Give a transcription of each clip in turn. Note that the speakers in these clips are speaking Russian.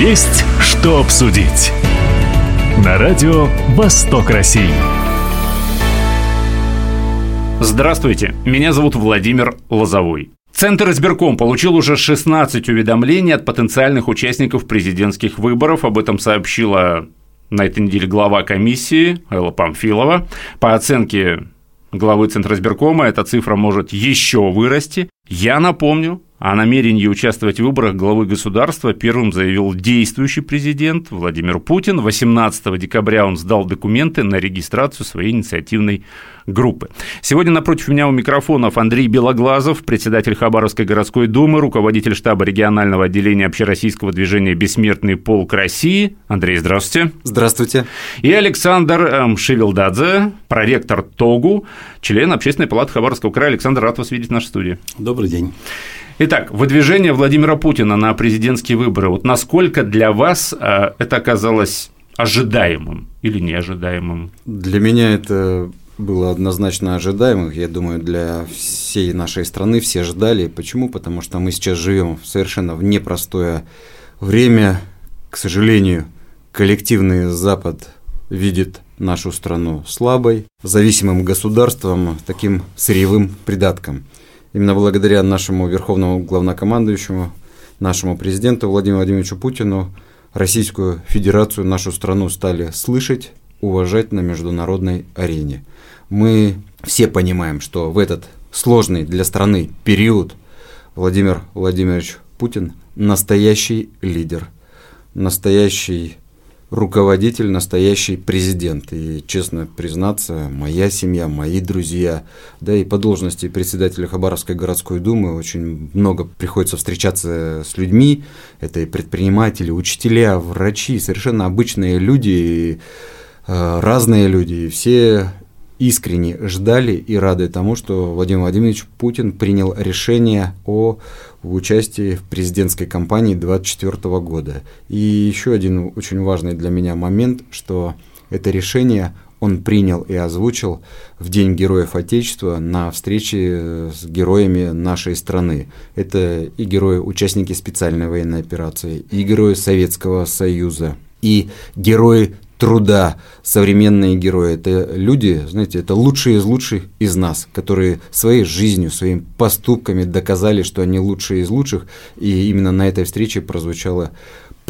Есть что обсудить. На радио «Восток России». Здравствуйте, меня зовут Владимир Лозовой. Центр избирком получил уже 16 уведомлений от потенциальных участников президентских выборов. Об этом сообщила на этой неделе глава комиссии Элла Памфилова. По оценке главы Центра избиркома эта цифра может еще вырасти. Я напомню, о намерении участвовать в выборах главы государства первым заявил действующий президент Владимир Путин. 18 декабря он сдал документы на регистрацию своей инициативной группы. Сегодня напротив меня у микрофонов Андрей Белоглазов, председатель Хабаровской городской думы, руководитель штаба регионального отделения общероссийского движения «Бессмертный полк России». Андрей, здравствуйте. Здравствуйте. И Александр Шевелдадзе, проректор ТОГУ, член Общественной палаты Хабаровского края. Александр, рад вас видеть в нашей студии. Добрый день. Итак, выдвижение Владимира Путина на президентские выборы. Вот насколько для вас э, это оказалось ожидаемым или неожидаемым? Для меня это было однозначно ожидаемым. Я думаю, для всей нашей страны все ждали. Почему? Потому что мы сейчас живем совершенно в непростое время. К сожалению, коллективный Запад видит нашу страну слабой, зависимым государством, таким сырьевым придатком. Именно благодаря нашему верховному главнокомандующему, нашему президенту Владимиру Владимировичу Путину, Российскую Федерацию, нашу страну стали слышать, уважать на международной арене. Мы все понимаем, что в этот сложный для страны период Владимир Владимирович Путин настоящий лидер, настоящий руководитель, настоящий президент. И, честно признаться, моя семья, мои друзья, да и по должности председателя Хабаровской городской думы очень много приходится встречаться с людьми. Это и предприниматели, учителя, врачи, совершенно обычные люди, э, разные люди. И все искренне ждали и рады тому, что Владимир Владимирович Путин принял решение о участии в президентской кампании 2024 года. И еще один очень важный для меня момент, что это решение он принял и озвучил в День Героев Отечества на встрече с героями нашей страны. Это и герои, участники специальной военной операции, и герои Советского Союза, и герои труда современные герои. Это люди, знаете, это лучшие из лучших из нас, которые своей жизнью, своими поступками доказали, что они лучшие из лучших. И именно на этой встрече прозвучало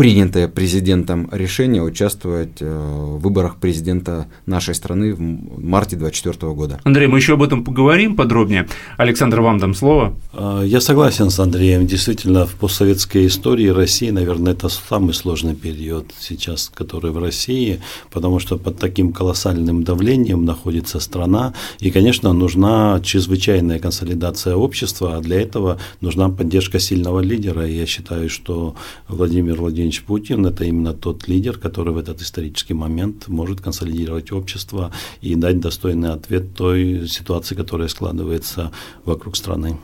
принятое президентом решение участвовать э, в выборах президента нашей страны в марте 2024 года. Андрей, мы еще об этом поговорим подробнее. Александр, вам дам слово. А, я согласен с Андреем. Действительно, в постсоветской истории России, наверное, это самый сложный период сейчас, который в России, потому что под таким колоссальным давлением находится страна, и, конечно, нужна чрезвычайная консолидация общества, а для этого нужна поддержка сильного лидера. И я считаю, что Владимир Владимирович Владимирович Путин – это именно тот лидер, который в этот исторический момент может консолидировать общество и дать достойный ответ той ситуации, которая складывается вокруг страны.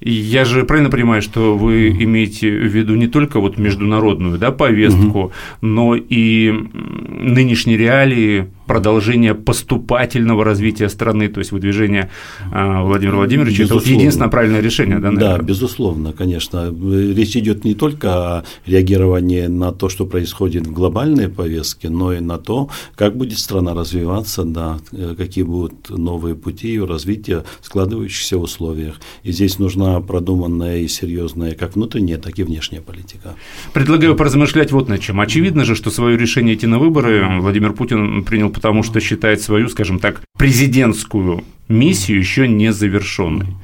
Я же правильно понимаю, что вы имеете в виду не только вот международную да, повестку, угу. но и нынешние реалии продолжение поступательного развития страны, то есть выдвижение а, Владимира Владимировича, безусловно. это вот единственное правильное решение, да, наверное? Да, безусловно, конечно. Речь идет не только о реагировании на то, что происходит в глобальной повестке, но и на то, как будет страна развиваться, да, какие будут новые пути ее развития в складывающихся условиях. И здесь нужна продуманная и серьезная как внутренняя, так и внешняя политика. Предлагаю поразмышлять вот над чем. Очевидно же, что свое решение идти на выборы Владимир Путин принял потому что считает свою, скажем так, президентскую миссию еще не завершенной.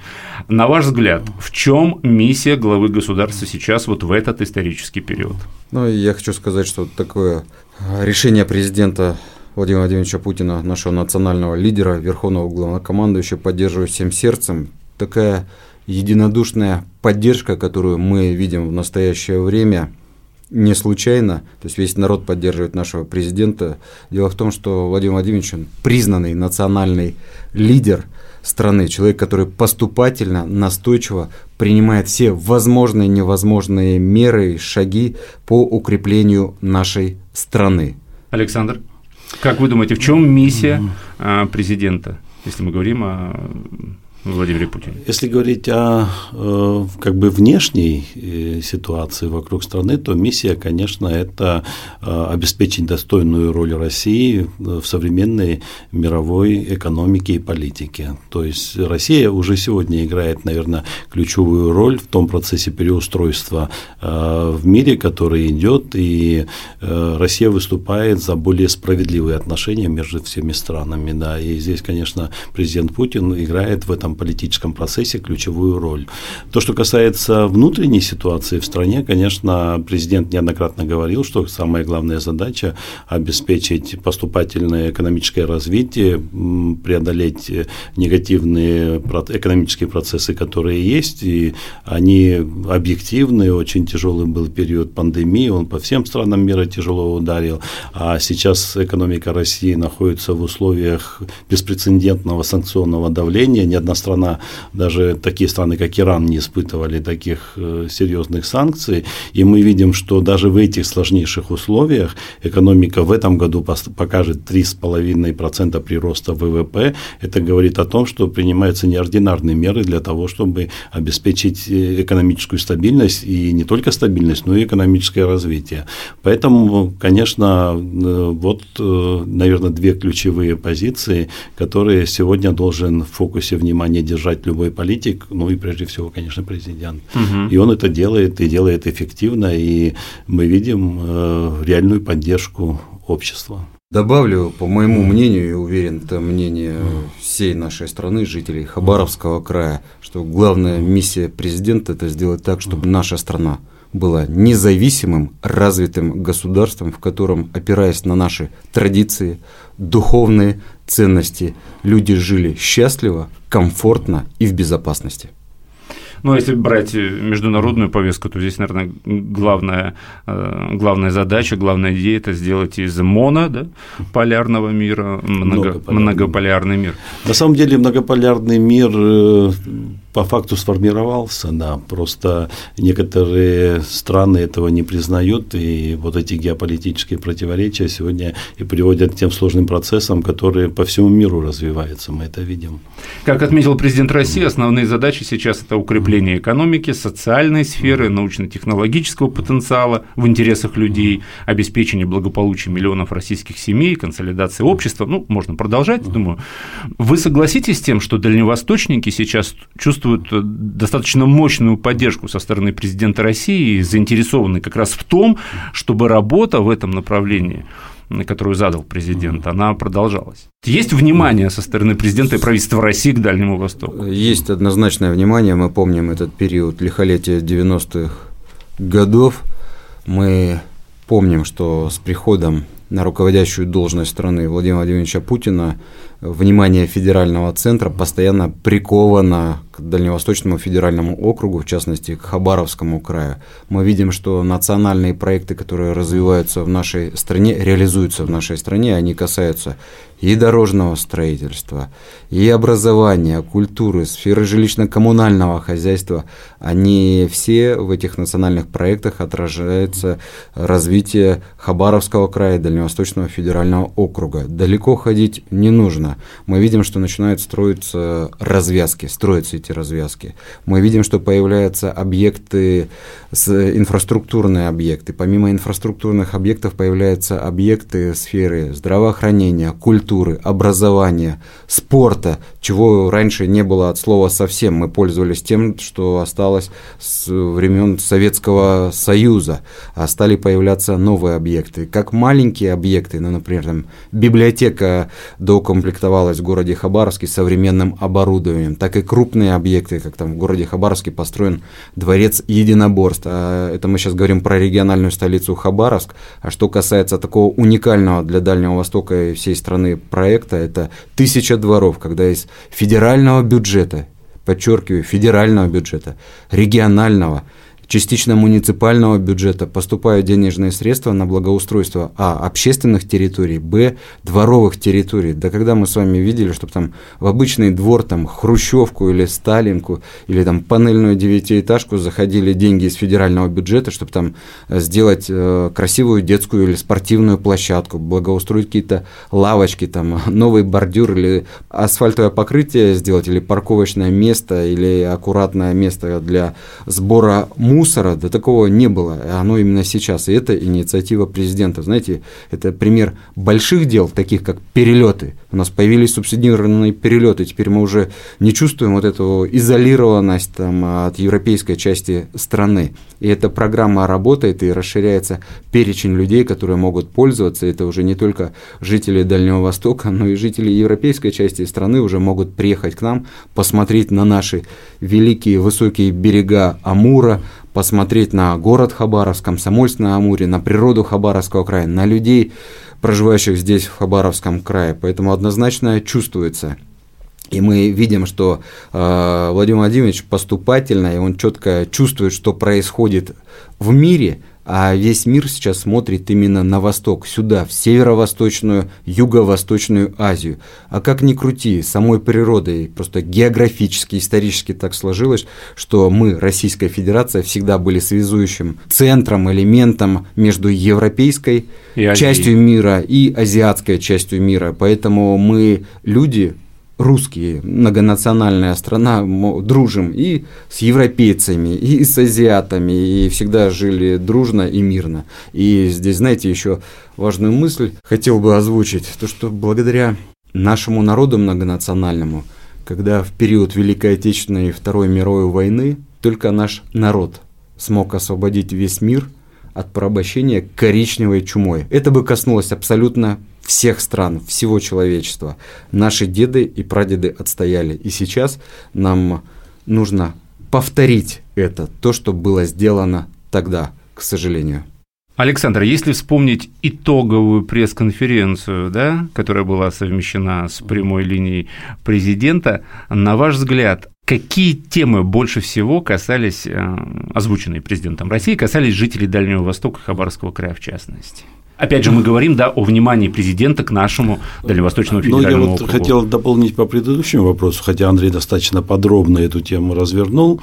На ваш взгляд, в чем миссия главы государства сейчас вот в этот исторический период? Ну, я хочу сказать, что такое решение президента Владимира Владимировича Путина, нашего национального лидера, верховного главнокомандующего, поддерживаю всем сердцем. Такая единодушная поддержка, которую мы видим в настоящее время – не случайно, то есть весь народ поддерживает нашего президента. Дело в том, что Владимир Владимирович он признанный национальный лидер страны, человек, который поступательно, настойчиво принимает все возможные и невозможные меры и шаги по укреплению нашей страны. Александр, как вы думаете, в чем миссия а, президента, если мы говорим о Владимире Путине? Если говорить о э, как бы внешней э, ситуации вокруг страны, то миссия, конечно, это э, обеспечить достойную роль России в современной мировой экономике и политике. То есть Россия уже сегодня играет, наверное, ключевую роль в том процессе переустройства в мире, который идет, и Россия выступает за более справедливые отношения между всеми странами. Да. И здесь, конечно, президент Путин играет в этом политическом процессе ключевую роль. То, что касается внутренней ситуации в стране, конечно, президент неоднократно говорил, что самая главная задача – обеспечить поступательное экономическое развитие, преодолеть негативные экономические процессы, которые есть, и они объективны, очень тяжелый был период пандемии, он по всем странам мира тяжело ударил, а сейчас экономика России находится в условиях беспрецедентного санкционного давления, ни одна страна, даже такие страны, как Иран, не испытывали таких э, серьезных санкций. И мы видим, что даже в этих сложнейших условиях экономика в этом году покажет 3,5% прироста ВВП. Это говорит о том, что принимаются неординарные меры для того, чтобы обеспечить э, экономическую стабильность и не только стабильность, но и экономическое развитие. Поэтому, конечно, э, вот, наверное, две ключевые позиции, которые сегодня должен в фокусе внимания держать любой политик, ну и прежде всего, конечно, президент. Угу. И он это делает, и делает эффективно, и мы видим э, реальную поддержку общества. Добавлю, по моему мнению, и уверен, это мнение всей нашей страны, жителей Хабаровского края, что главная миссия президента – это сделать так, чтобы наша страна была независимым, развитым государством, в котором, опираясь на наши традиции, духовные ценности, люди жили счастливо, комфортно и в безопасности. Ну, если брать международную повестку, то здесь, наверное, главная, э, главная задача, главная идея – это сделать из моно, да, полярного мира много, многополярный мир. На самом деле многополярный мир э, по факту сформировался, да, просто некоторые страны этого не признают, и вот эти геополитические противоречия сегодня и приводят к тем сложным процессам, которые по всему миру развиваются, мы это видим. Как отметил президент России, основные задачи сейчас – это укрепление экономики, социальной сферы, научно-технологического потенциала в интересах людей, обеспечение благополучия миллионов российских семей, консолидация общества, ну, можно продолжать, думаю. Вы согласитесь с тем, что дальневосточники сейчас чувствуют э, достаточно мощную поддержку со стороны президента России и заинтересованы как раз в том, чтобы работа в этом направлении которую задал президент, она продолжалась. Есть внимание со стороны президента и правительства России к Дальнему Востоку? Есть однозначное внимание. Мы помним этот период лихолетия 90-х годов. Мы помним, что с приходом на руководящую должность страны Владимира Владимировича Путина внимание федерального центра постоянно приковано к Дальневосточному федеральному округу, в частности, к Хабаровскому краю. Мы видим, что национальные проекты, которые развиваются в нашей стране, реализуются в нашей стране, они касаются и дорожного строительства, и образования, культуры, сферы жилищно-коммунального хозяйства, они все в этих национальных проектах отражается развитие Хабаровского края, Дальневосточного федерального округа. Далеко ходить не нужно. Мы видим, что начинают строиться развязки, строятся эти развязки. Мы видим, что появляются объекты, инфраструктурные объекты. Помимо инфраструктурных объектов появляются объекты сферы здравоохранения, культуры, образования, спорта, чего раньше не было от слова совсем. Мы пользовались тем, что осталось с времен Советского Союза, а стали появляться новые объекты. Как маленькие объекты, ну, например, там, библиотека доукомплектовалась в городе Хабаровске современным оборудованием, так и крупные объекты, как там в городе Хабаровске построен дворец единоборств. А это мы сейчас говорим про региональную столицу Хабаровск. А что касается такого уникального для Дальнего Востока и всей страны проекта – это тысяча дворов, когда из федерального бюджета, подчеркиваю, федерального бюджета, регионального, частично муниципального бюджета поступают денежные средства на благоустройство а. общественных территорий, б. дворовых территорий. Да когда мы с вами видели, чтобы там в обычный двор, там хрущевку или сталинку, или там панельную девятиэтажку заходили деньги из федерального бюджета, чтобы там э, сделать э, красивую детскую или спортивную площадку, благоустроить какие-то лавочки, там новый бордюр или асфальтовое покрытие сделать, или парковочное место, или аккуратное место для сбора мусора, да такого не было, оно именно сейчас, и это инициатива президента. Знаете, это пример больших дел, таких как перелеты. У нас появились субсидированные перелеты, теперь мы уже не чувствуем вот эту изолированность там, от европейской части страны. И эта программа работает и расширяется перечень людей, которые могут пользоваться. Это уже не только жители Дальнего Востока, но и жители европейской части страны уже могут приехать к нам, посмотреть на наши великие высокие берега Амура, посмотреть на город Хабаровск, Комсомольск на Амуре, на природу Хабаровского края, на людей, проживающих здесь, в Хабаровском крае. Поэтому однозначно чувствуется. И мы видим, что э, Владимир Владимирович поступательно, и он четко чувствует, что происходит в мире – а весь мир сейчас смотрит именно на восток, сюда, в северо-восточную, юго-восточную Азию. А как ни крути, самой природой, просто географически, исторически так сложилось, что мы, Российская Федерация, всегда были связующим центром, элементом между европейской частью мира и азиатской частью мира. Поэтому мы люди, русские, многонациональная страна, дружим и с европейцами, и с азиатами, и всегда жили дружно и мирно. И здесь, знаете, еще важную мысль хотел бы озвучить, то что благодаря нашему народу многонациональному, когда в период Великой Отечественной и Второй мировой войны только наш народ смог освободить весь мир от порабощения коричневой чумой. Это бы коснулось абсолютно всех стран, всего человечества. Наши деды и прадеды отстояли. И сейчас нам нужно повторить это, то, что было сделано тогда, к сожалению. Александр, если вспомнить итоговую пресс-конференцию, да, которая была совмещена с прямой линией президента, на ваш взгляд, какие темы больше всего касались, э, озвученные президентом России, касались жителей Дальнего Востока, Хабаровского края в частности? Опять же, мы говорим да, о внимании президента к нашему Дальневосточному федеральному Ну, я вот округу. хотел дополнить по предыдущему вопросу, хотя Андрей достаточно подробно эту тему развернул.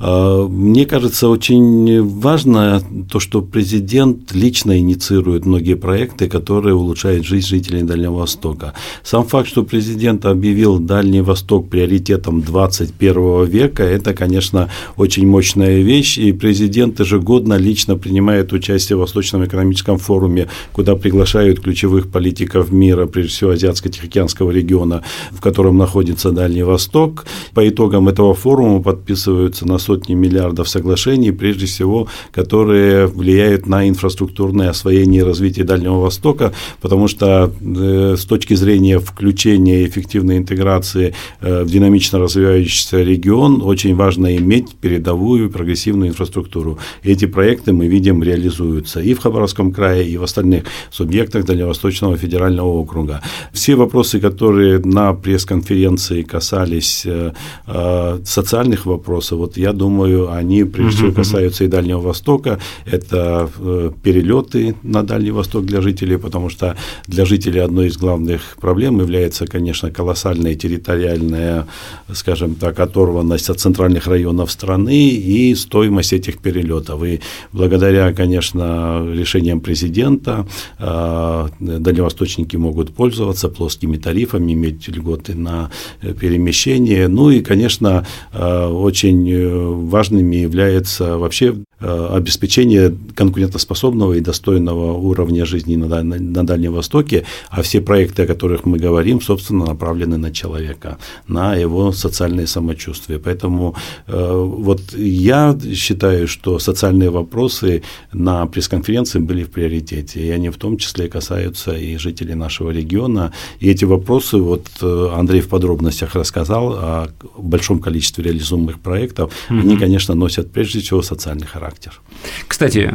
А, мне кажется, очень важно то, что президент лично инициирует многие проекты, которые улучшают жизнь жителей Дальнего Востока. Сам факт, что президент объявил Дальний Восток приоритетом 21 века, это, конечно, очень мощная вещь, и президент ежегодно лично принимает участие в Восточном экономическом форуме куда приглашают ключевых политиков мира, прежде всего Азиатско-Тихоокеанского региона, в котором находится Дальний Восток. По итогам этого форума подписываются на сотни миллиардов соглашений, прежде всего, которые влияют на инфраструктурное освоение и развитие Дальнего Востока, потому что э, с точки зрения включения и эффективной интеграции э, в динамично развивающийся регион очень важно иметь передовую прогрессивную инфраструктуру. Эти проекты мы видим реализуются и в Хабаровском крае, и в остальных остальных субъектах Дальневосточного федерального округа. Все вопросы, которые на пресс-конференции касались э, э, социальных вопросов, вот я думаю, они прежде всего касаются и Дальнего Востока. Это э, перелеты на Дальний Восток для жителей, потому что для жителей одной из главных проблем является, конечно, колоссальная территориальная, скажем так, оторванность от центральных районов страны и стоимость этих перелетов. И благодаря, конечно, решениям президента а, дальневосточники могут пользоваться плоскими тарифами, иметь льготы на э, перемещение. Ну и, конечно, а, очень э, важными является вообще Э, обеспечение конкурентоспособного и достойного уровня жизни на, на, на Дальнем Востоке, а все проекты, о которых мы говорим, собственно, направлены на человека, на его социальное самочувствие. Поэтому э, вот я считаю, что социальные вопросы на пресс-конференции были в приоритете, и они в том числе касаются и жителей нашего региона. И эти вопросы, вот э, Андрей в подробностях рассказал о большом количестве реализуемых проектов, mm-hmm. они, конечно, носят прежде всего социальный характер характер. Кстати,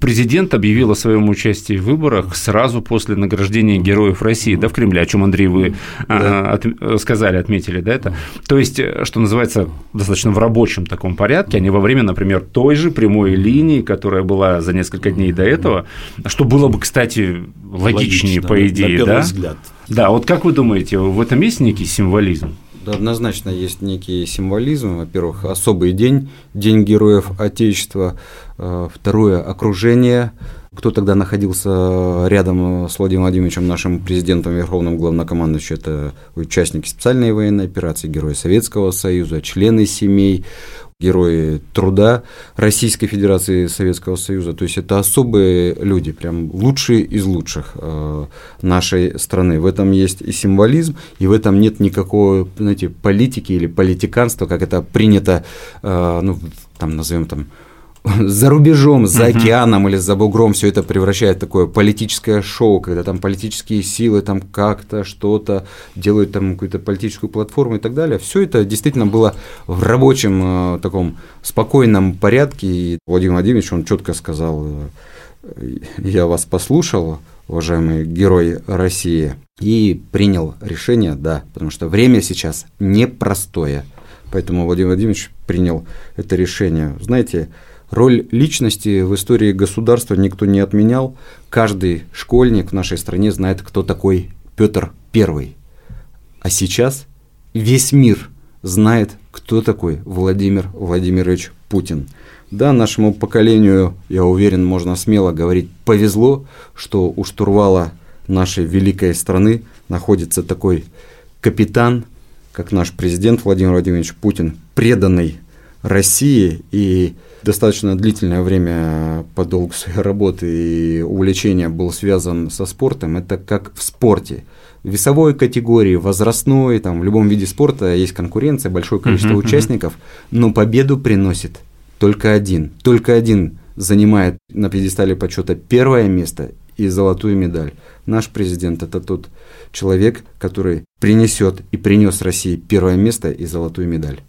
президент объявил о своем участии в выборах сразу после награждения Героев России, да, в Кремле, о чем, Андрей, вы да. от, сказали, отметили, да, это? То есть, что называется, достаточно в рабочем таком порядке, а не во время, например, той же прямой линии, которая была за несколько дней до этого, что было бы, кстати, логичнее, Логично, по идее, на да? взгляд. Да, вот как вы думаете, в этом есть некий символизм? Однозначно есть некий символизм. Во-первых, особый день, День Героев Отечества. Э, второе – окружение. Кто тогда находился рядом с Владимиром Владимировичем, нашим президентом, верховным главнокомандующим, это участники специальной военной операции, герои Советского Союза, члены семей, герои труда Российской Федерации Советского Союза. То есть это особые люди, прям лучшие из лучших э, нашей страны. В этом есть и символизм, и в этом нет никакого, знаете, политики или политиканства, как это принято, э, ну, там, назовем там, за рубежом, за океаном или за бугром все это превращает в такое политическое шоу, когда там политические силы там как-то что-то делают там какую-то политическую платформу и так далее. Все это действительно было в рабочем э, таком спокойном порядке. И Владимир Владимирович, он четко сказал, э, я вас послушал, уважаемый герой России, и принял решение, да, потому что время сейчас непростое. Поэтому Владимир Владимирович принял это решение. Знаете, Роль личности в истории государства никто не отменял. Каждый школьник в нашей стране знает, кто такой Петр I. А сейчас весь мир знает, кто такой Владимир Владимирович Путин. Да, нашему поколению, я уверен, можно смело говорить, повезло, что у штурвала нашей великой страны находится такой капитан, как наш президент Владимир Владимирович Путин, преданный России и достаточно длительное время по долгу своей работы и увлечения был связан со спортом, это как в спорте. В весовой категории, возрастной, там, в любом виде спорта есть конкуренция, большое количество uh-huh, участников, но победу приносит только один. Только один занимает на пьедестале почета первое место и золотую медаль. Наш президент – это тот человек, который принесет и принес России первое место и золотую медаль.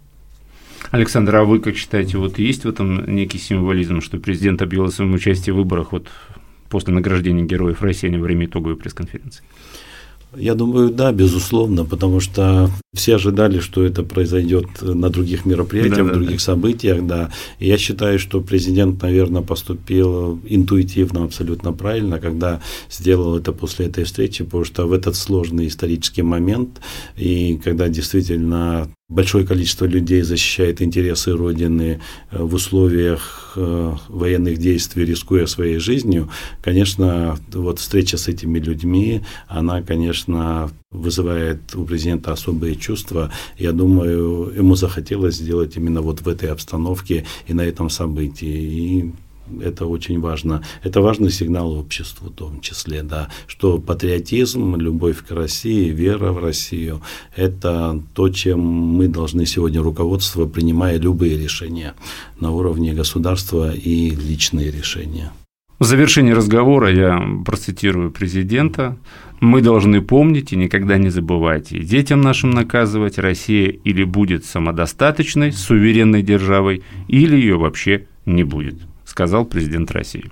Александр, а вы как считаете, вот есть в этом некий символизм, что президент объявил о своем участии в выборах вот после награждения Героев России во время итоговой пресс-конференции? Я думаю, да, безусловно, потому что все ожидали, что это произойдет на других мероприятиях, да, в других да. событиях, да. И я считаю, что президент, наверное, поступил интуитивно, абсолютно правильно, когда сделал это после этой встречи, потому что в этот сложный исторический момент, и когда действительно большое количество людей защищает интересы Родины э, в условиях э, военных действий, рискуя своей жизнью, конечно, вот встреча с этими людьми, она, конечно, вызывает у президента особые чувства. Я думаю, ему захотелось сделать именно вот в этой обстановке и на этом событии. И это очень важно. Это важный сигнал обществу в том числе, да, что патриотизм, любовь к России, вера в Россию – это то, чем мы должны сегодня руководство, принимая любые решения на уровне государства и личные решения. В завершении разговора я процитирую президента. «Мы должны помнить и никогда не забывать, и детям нашим наказывать, Россия или будет самодостаточной, суверенной державой, или ее вообще не будет» сказал президент России.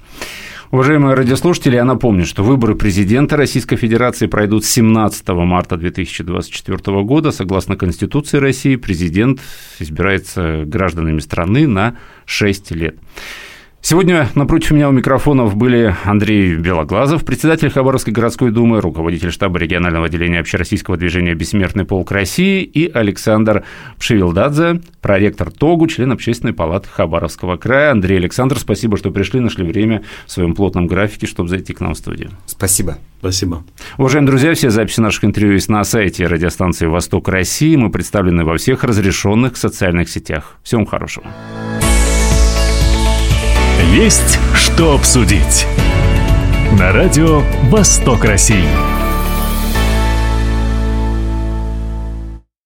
Уважаемые радиослушатели, я напомню, что выборы президента Российской Федерации пройдут 17 марта 2024 года. Согласно Конституции России, президент избирается гражданами страны на 6 лет. Сегодня напротив меня у микрофонов были Андрей Белоглазов, председатель Хабаровской городской думы, руководитель штаба регионального отделения общероссийского движения «Бессмертный полк России» и Александр Пшевилдадзе, проректор ТОГУ, член Общественной палаты Хабаровского края. Андрей Александр, спасибо, что пришли, нашли время в своем плотном графике, чтобы зайти к нам в студию. Спасибо. Спасибо. Уважаемые друзья, все записи наших интервью есть на сайте радиостанции «Восток России». Мы представлены во всех разрешенных социальных сетях. Всем хорошего. Есть что обсудить. На радио «Восток России».